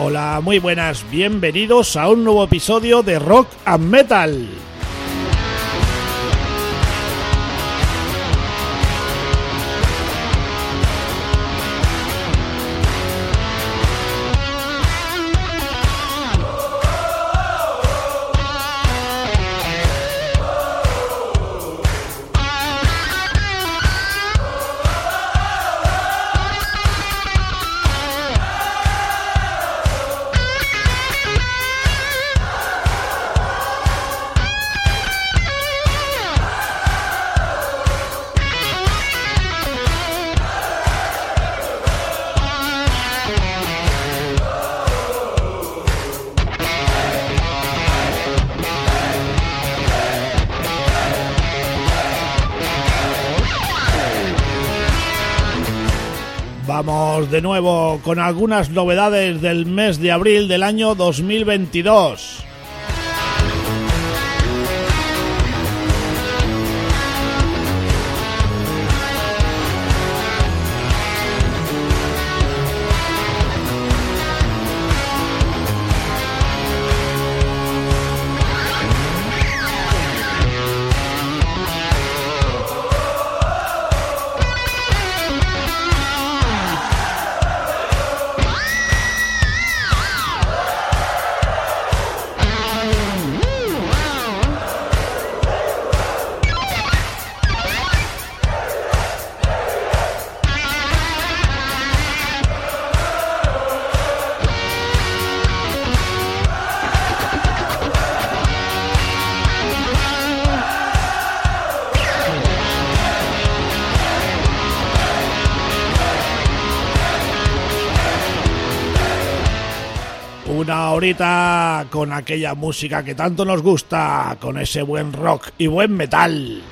Hola, muy buenas, bienvenidos a un nuevo episodio de Rock and Metal. De nuevo con algunas novedades del mes de abril del año 2022. Una horita con aquella música que tanto nos gusta, con ese buen rock y buen metal.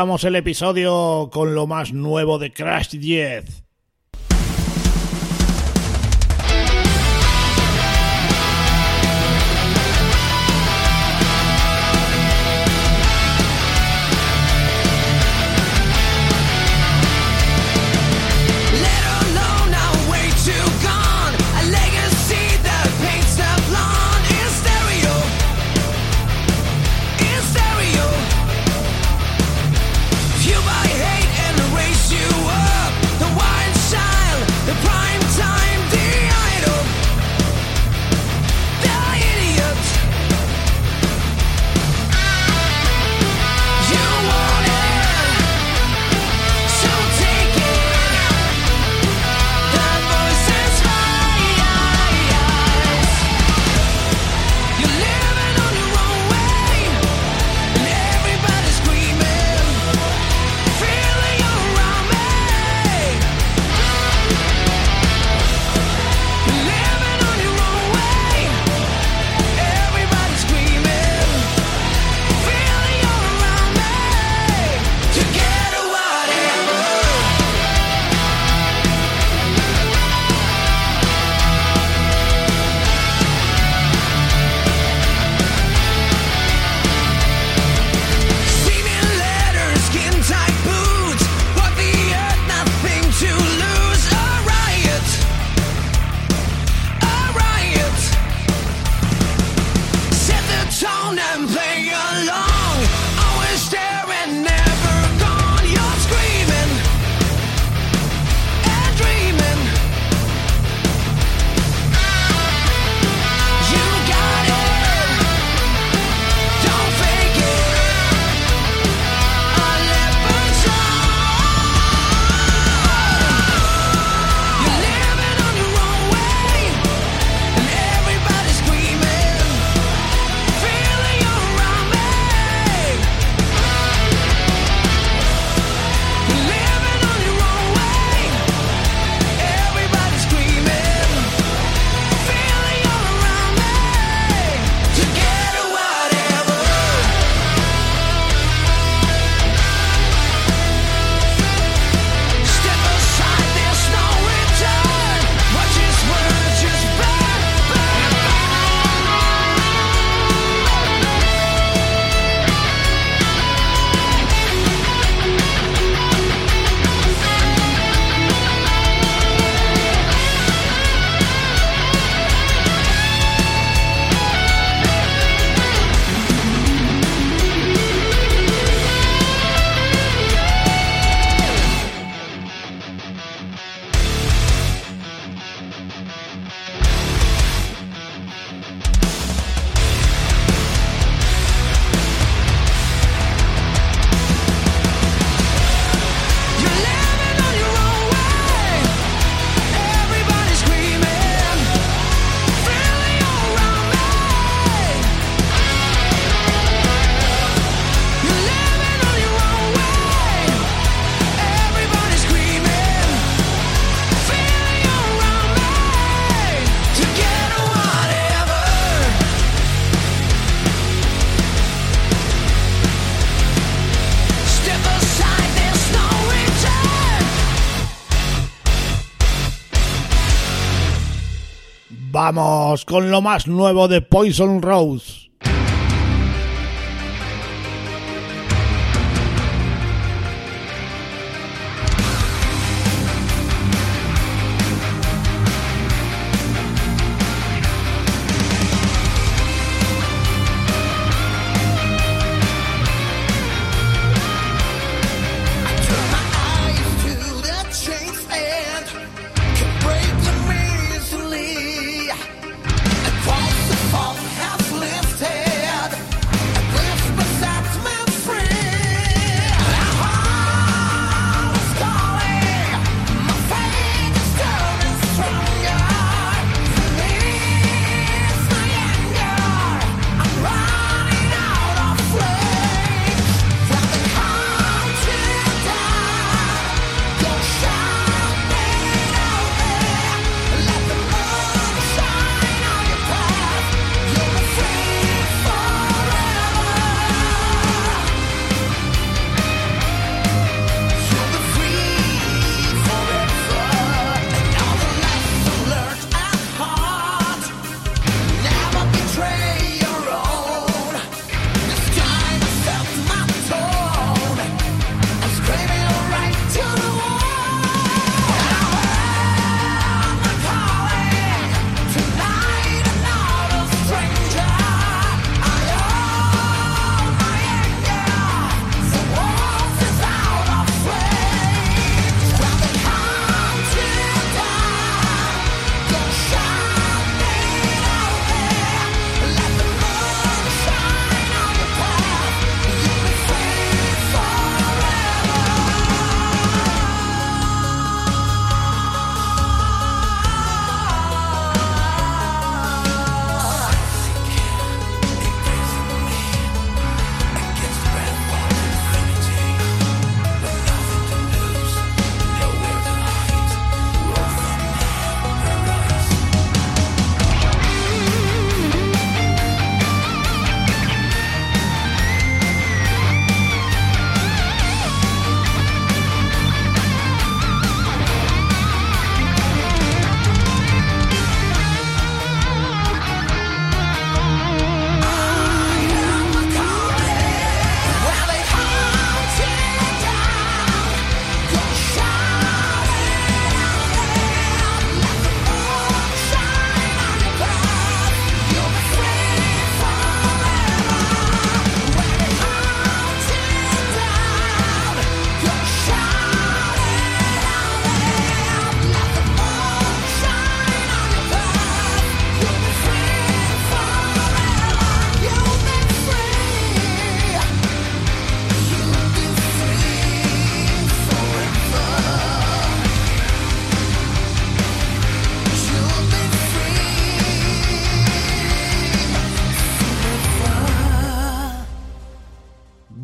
Empezamos el episodio con lo más nuevo de Crash 10. vamos con lo más nuevo de Poison Rose.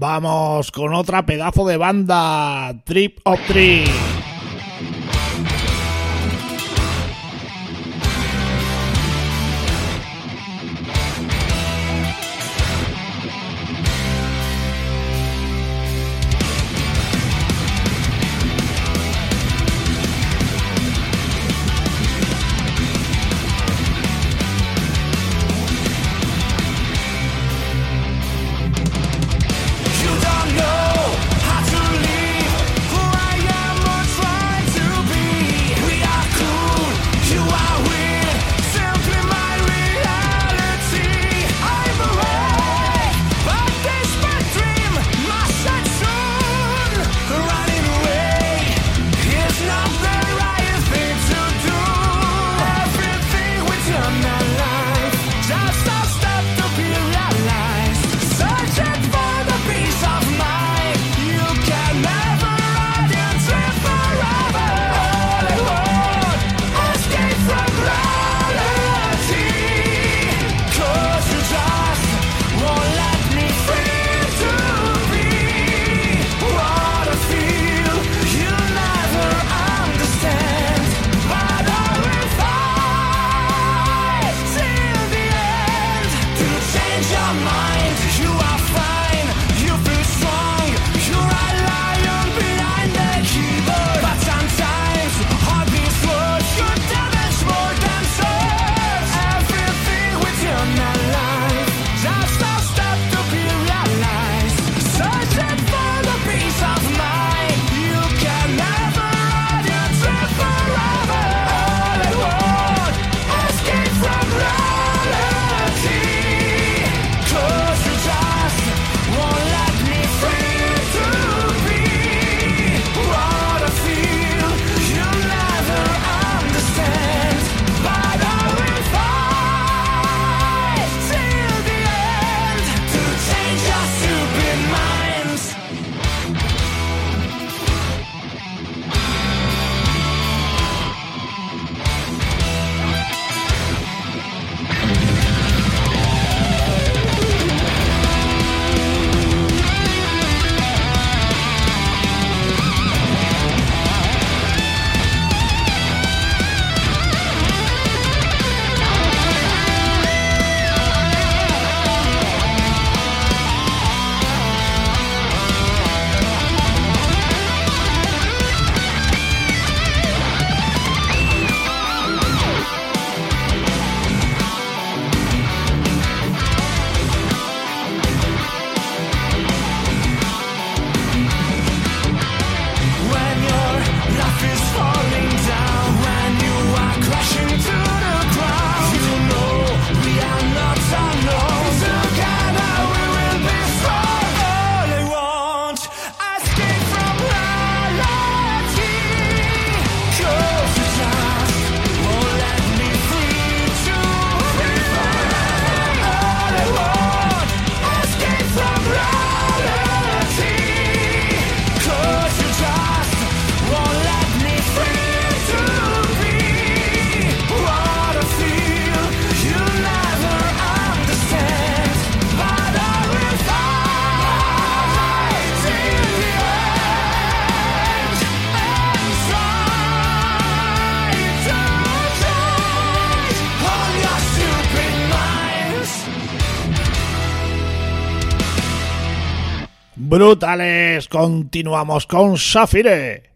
Vamos con otra pedazo de banda, Trip of Trip. Brutales. Continuamos con Safire.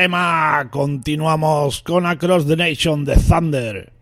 Tema. Continuamos con Across the Nation de Thunder.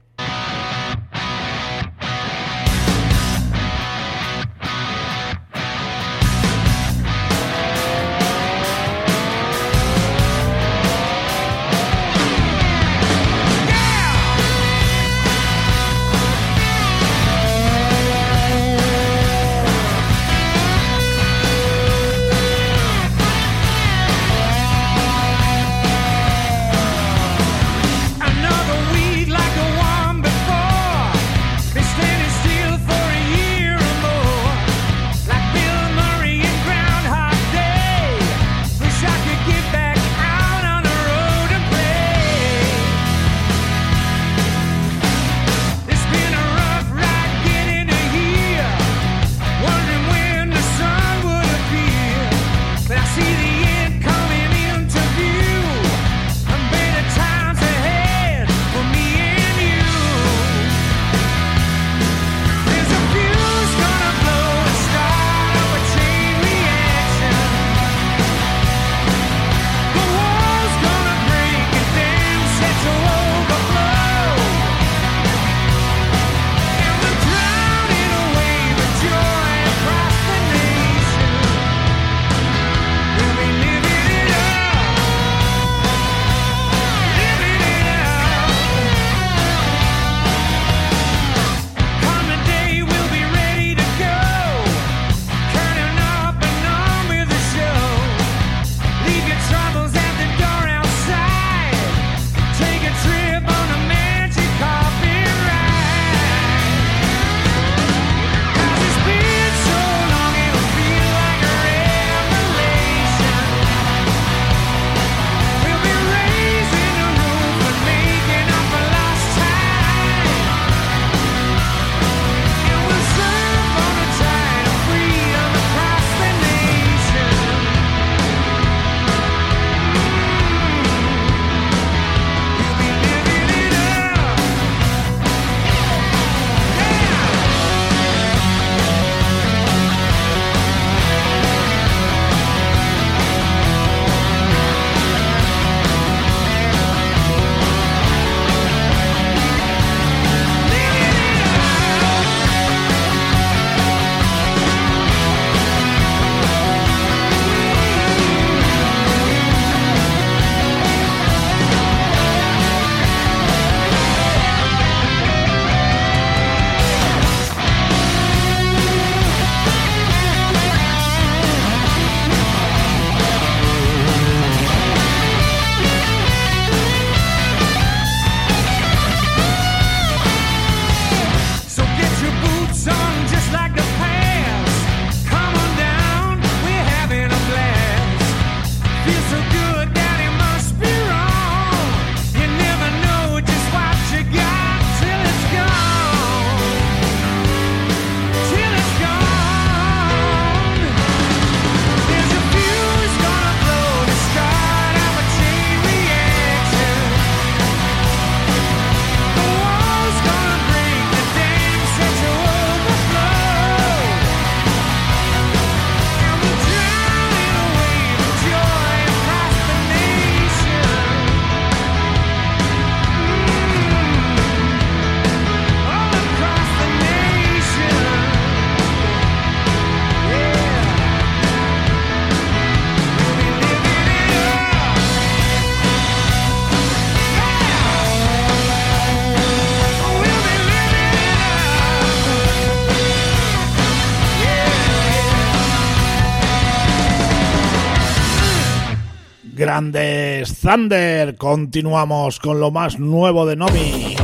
Grandes Thunder. Continuamos con lo más nuevo de Nomi.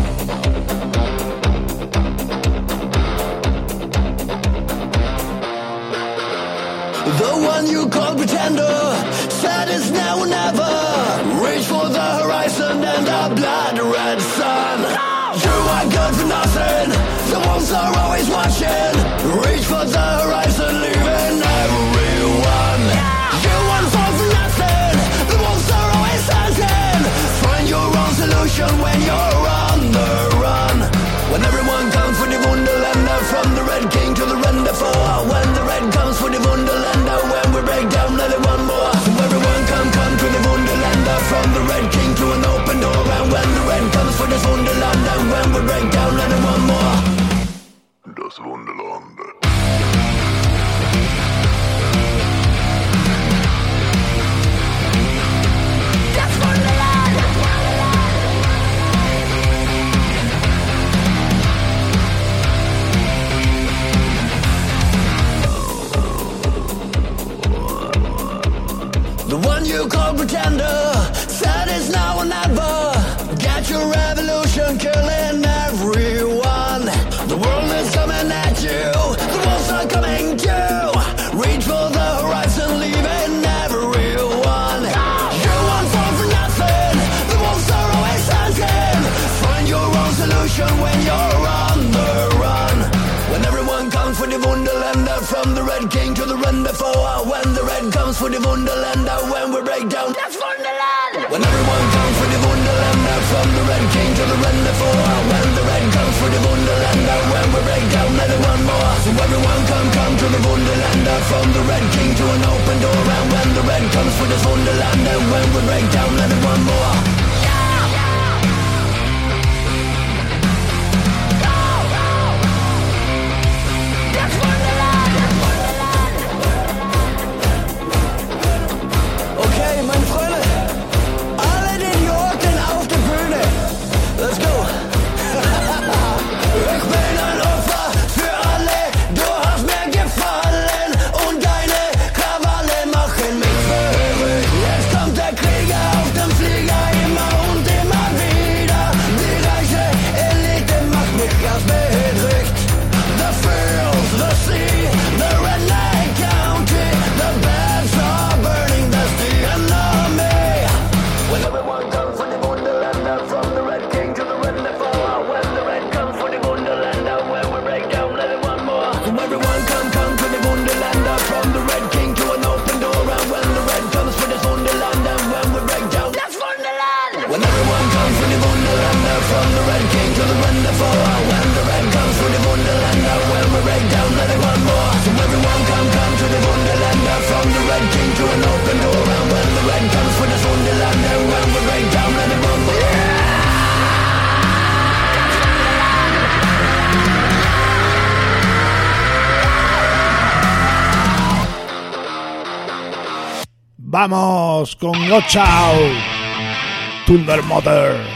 The one you call pretender, sad is now or never. Reach for the horizon and the blood red sun. You are good for nothing. The wolves are always watching. when you're comes for the Wunderland when we break down. That's Wonderland. When everyone comes for the Wunderland from the red king to the red before when the red comes for the Wunderland when we break down one more. So everyone come come to the Wunderland from the red king to an open door and when the red comes for this Wunderland when we break down one more. Vamos con Watch Out, Thunder Mother.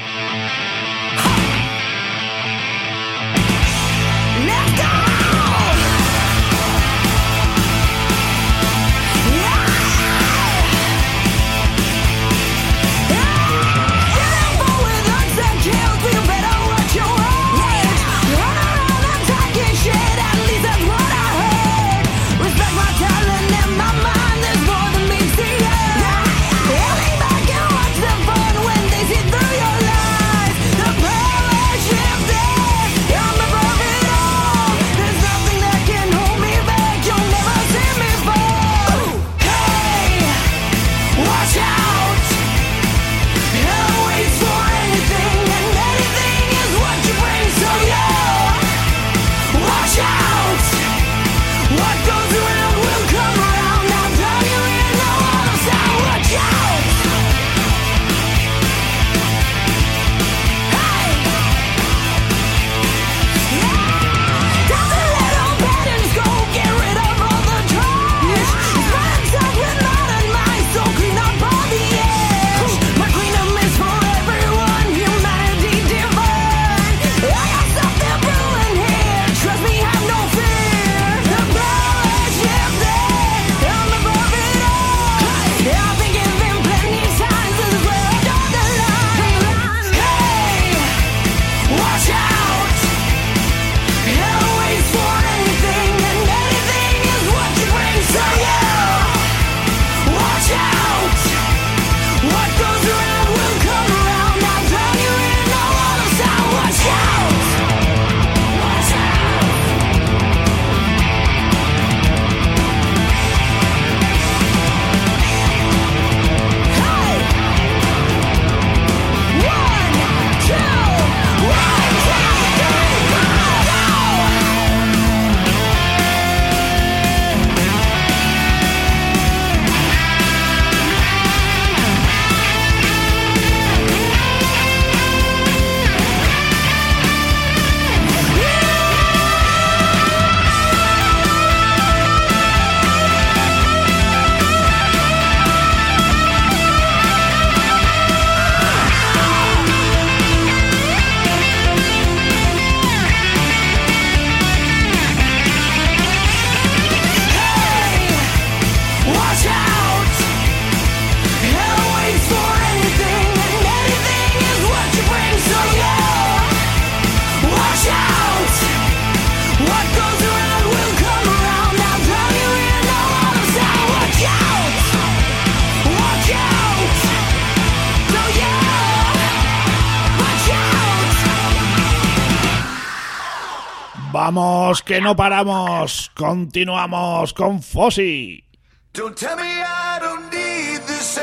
Vamos, que no paramos. Continuamos con Fossi. Don't tell me I don't need this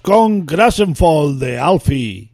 con Grassenfall de Alfie.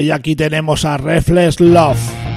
y aquí tenemos a Reflex Love.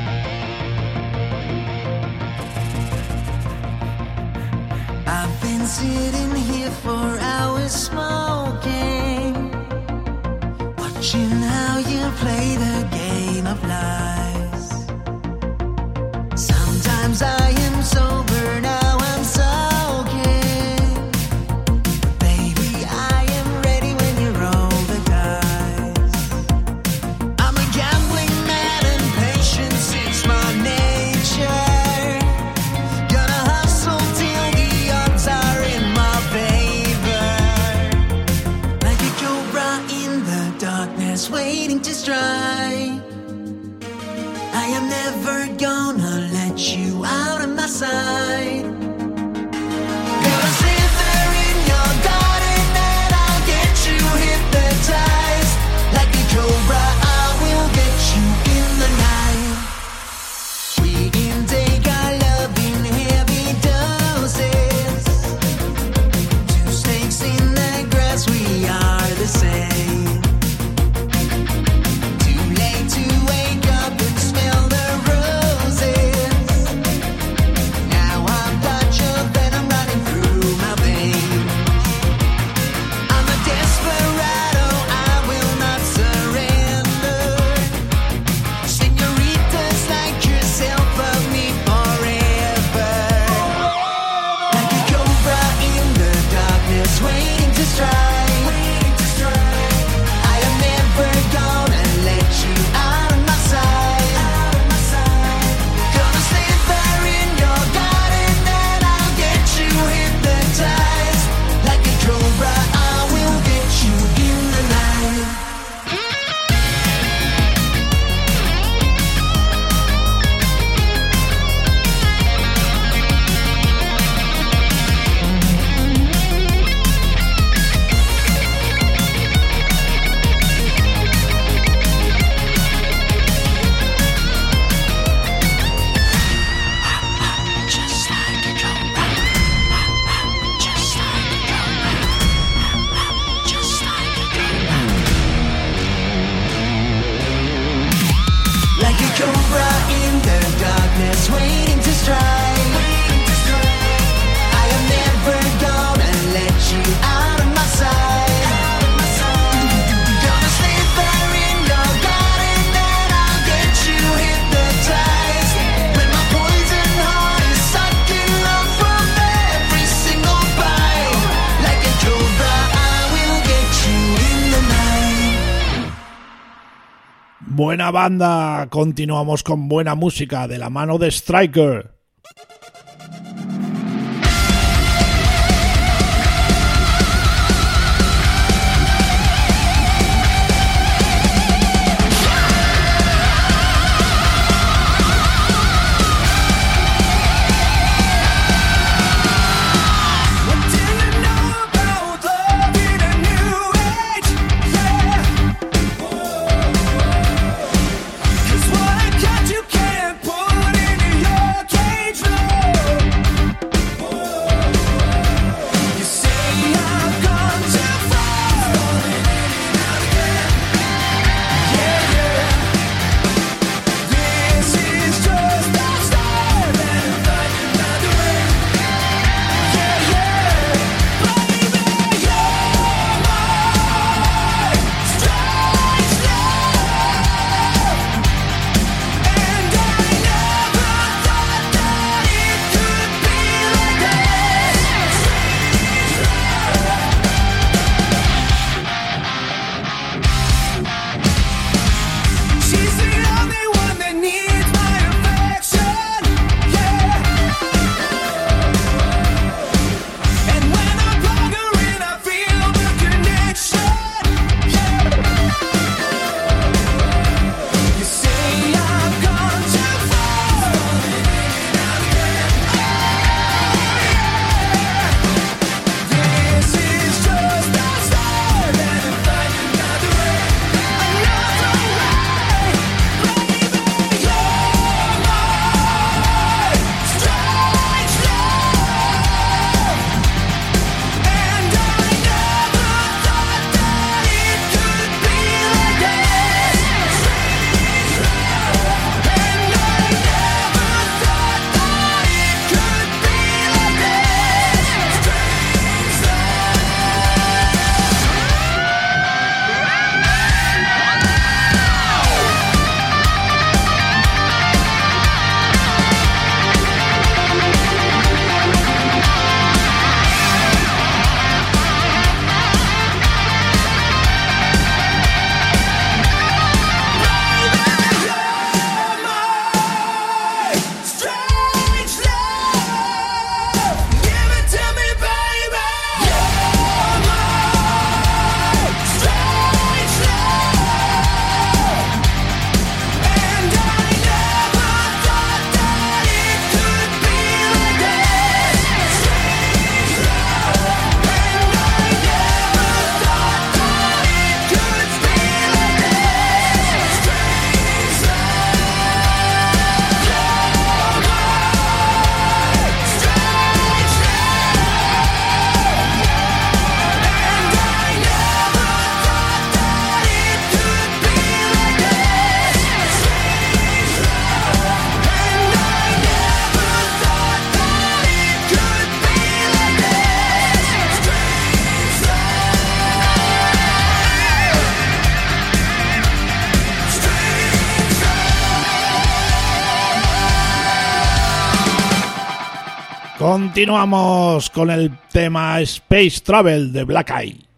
banda continuamos con buena música de la mano de Striker. Continuamos con el tema Space Travel de Black Eye.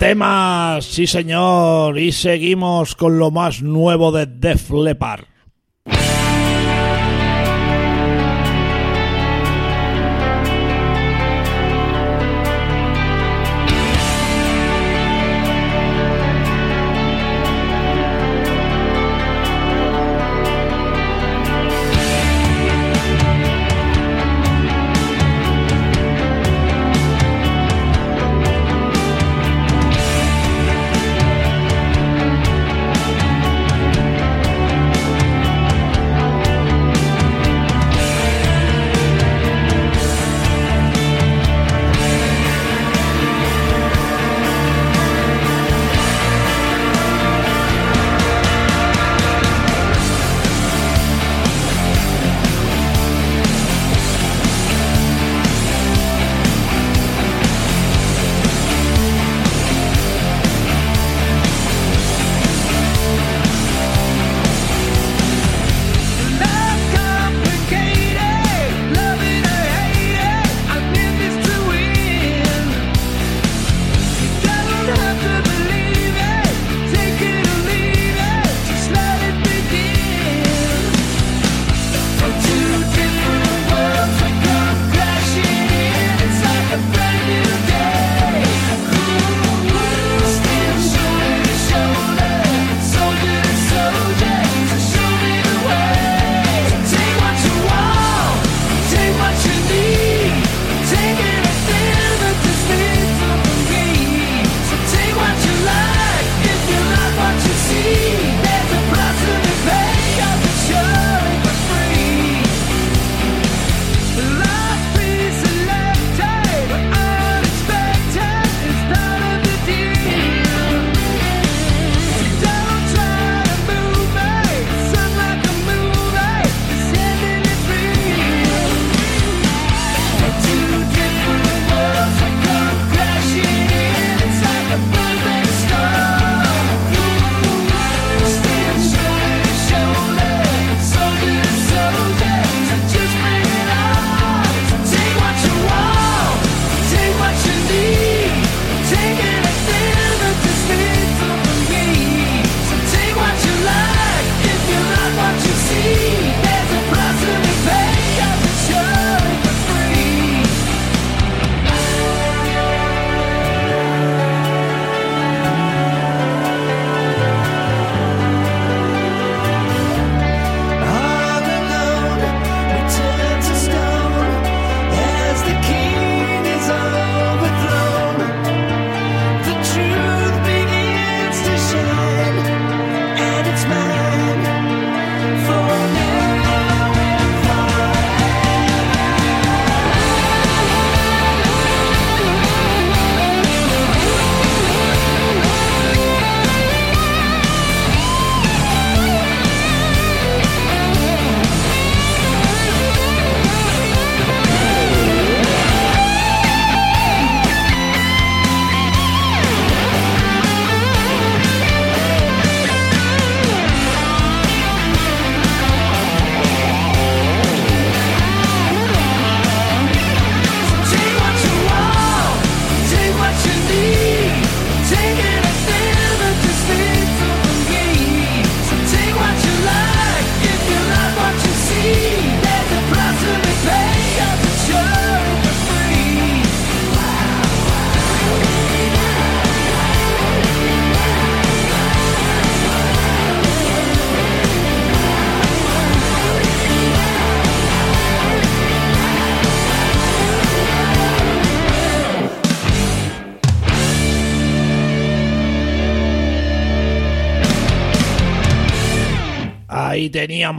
Buen tema, sí señor. Y seguimos con lo más nuevo de Def Leppard.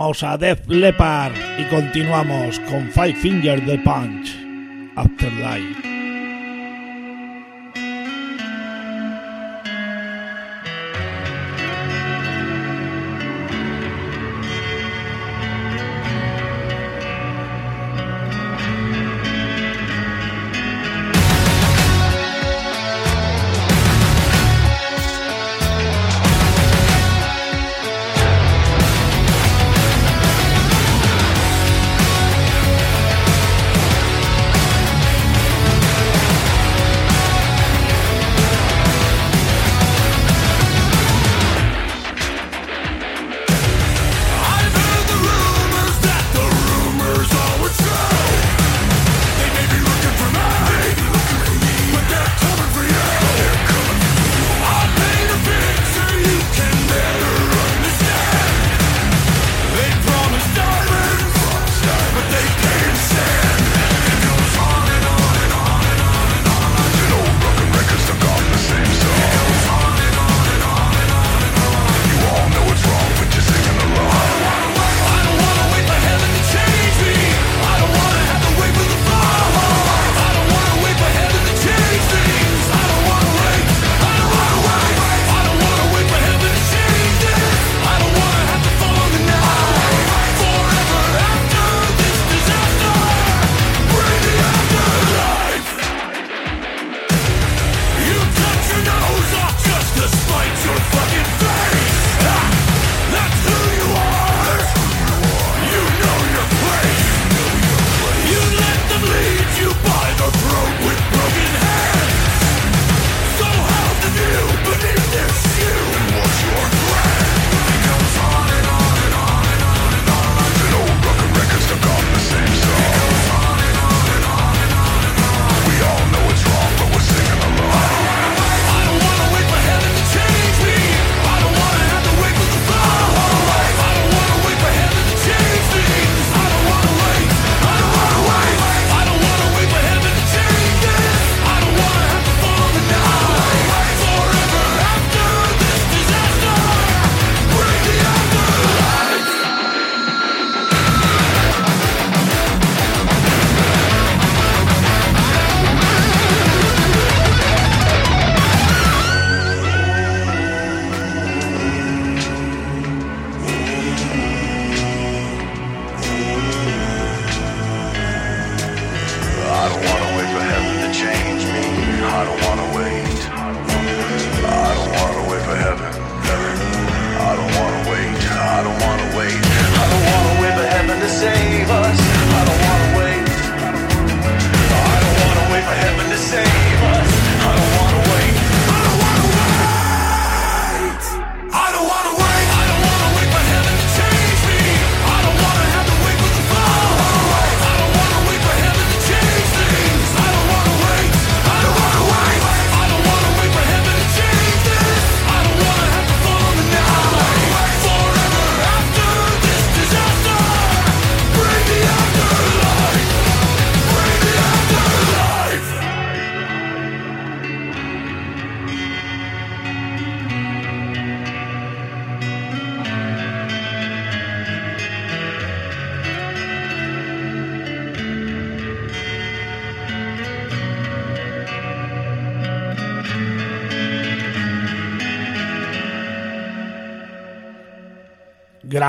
escuchamos a Def Leppard y continuamos con Five Fingers The Punch, Afterlife.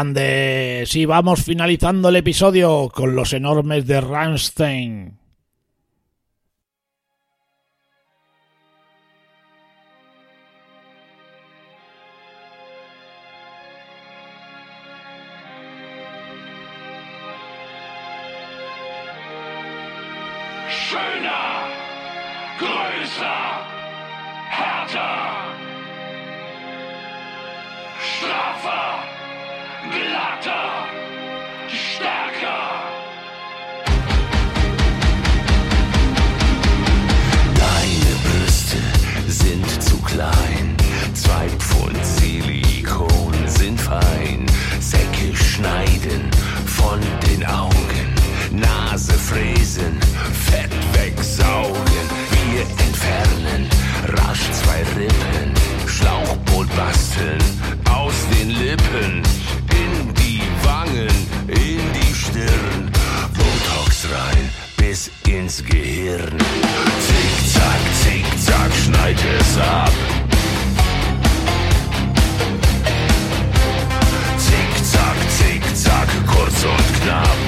plan de... Sí, vamos finalizando el episodio con los enormes de Rammstein. Zwei Pfund Silikon sind fein. Säcke schneiden von den Augen. Nase fräsen, Fett wegsaugen. Wir entfernen rasch zwei Rippen. Schlauchboot basteln aus den Lippen. In die Wangen, in die Stirn. Botox rein bis ins Gehirn. Zick, zack, zick, zack, schneid es ab. Herz und Knab.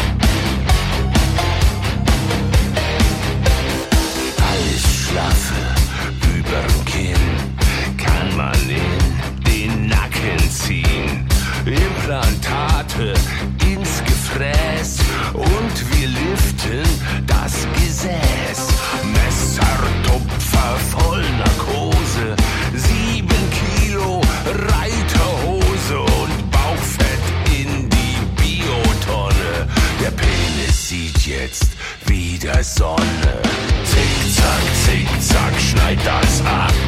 Zickzack, schneid das ab.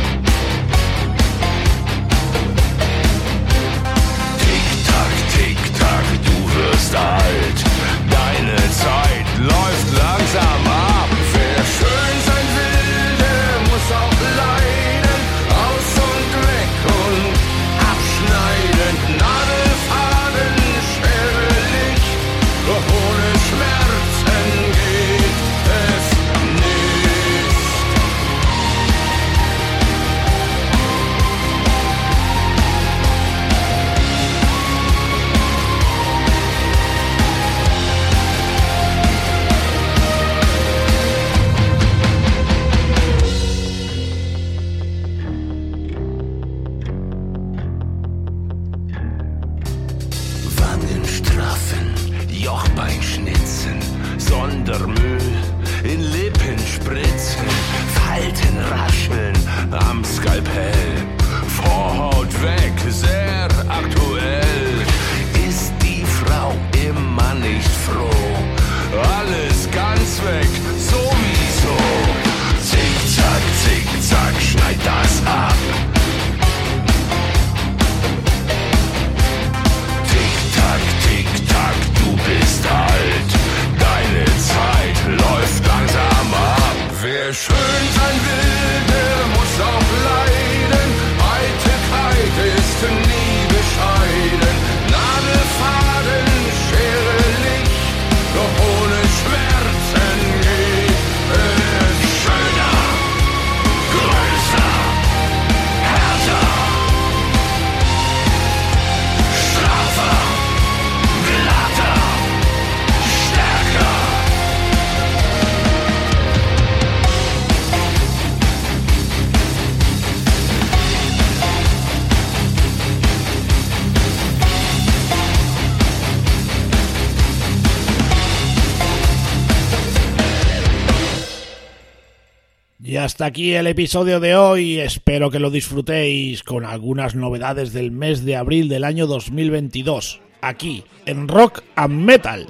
Hasta aquí el episodio de hoy. Espero que lo disfrutéis con algunas novedades del mes de abril del año 2022. Aquí, en Rock and Metal.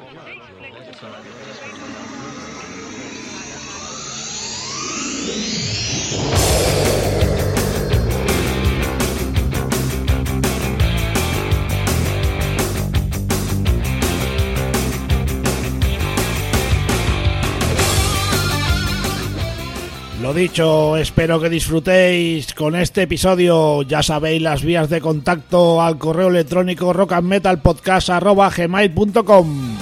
Lo dicho, espero que disfrutéis con este episodio. Ya sabéis las vías de contacto al correo electrónico rockandmetalpodcast.gmail.com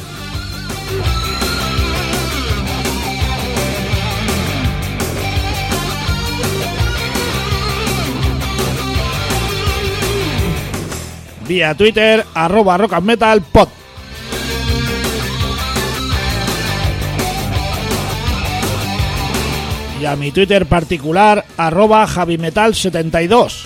Vía Twitter, arroba rockandmetalpod. Y a mi Twitter particular arroba javimetal72.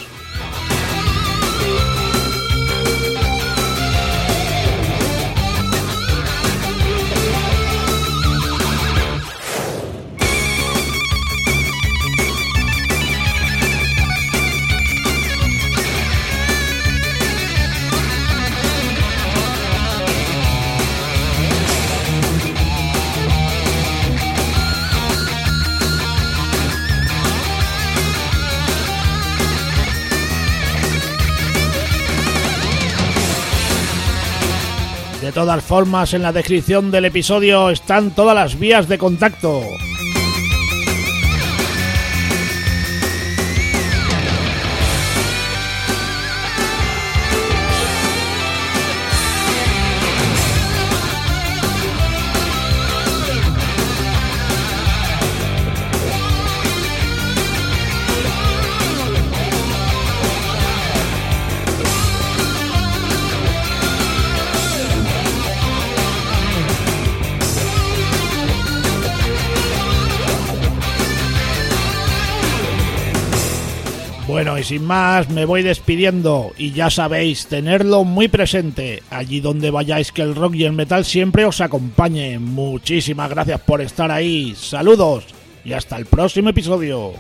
Todas formas, en la descripción del episodio están todas las vías de contacto. Bueno, y sin más, me voy despidiendo y ya sabéis, tenerlo muy presente, allí donde vayáis que el rock y el metal siempre os acompañe. Muchísimas gracias por estar ahí, saludos y hasta el próximo episodio.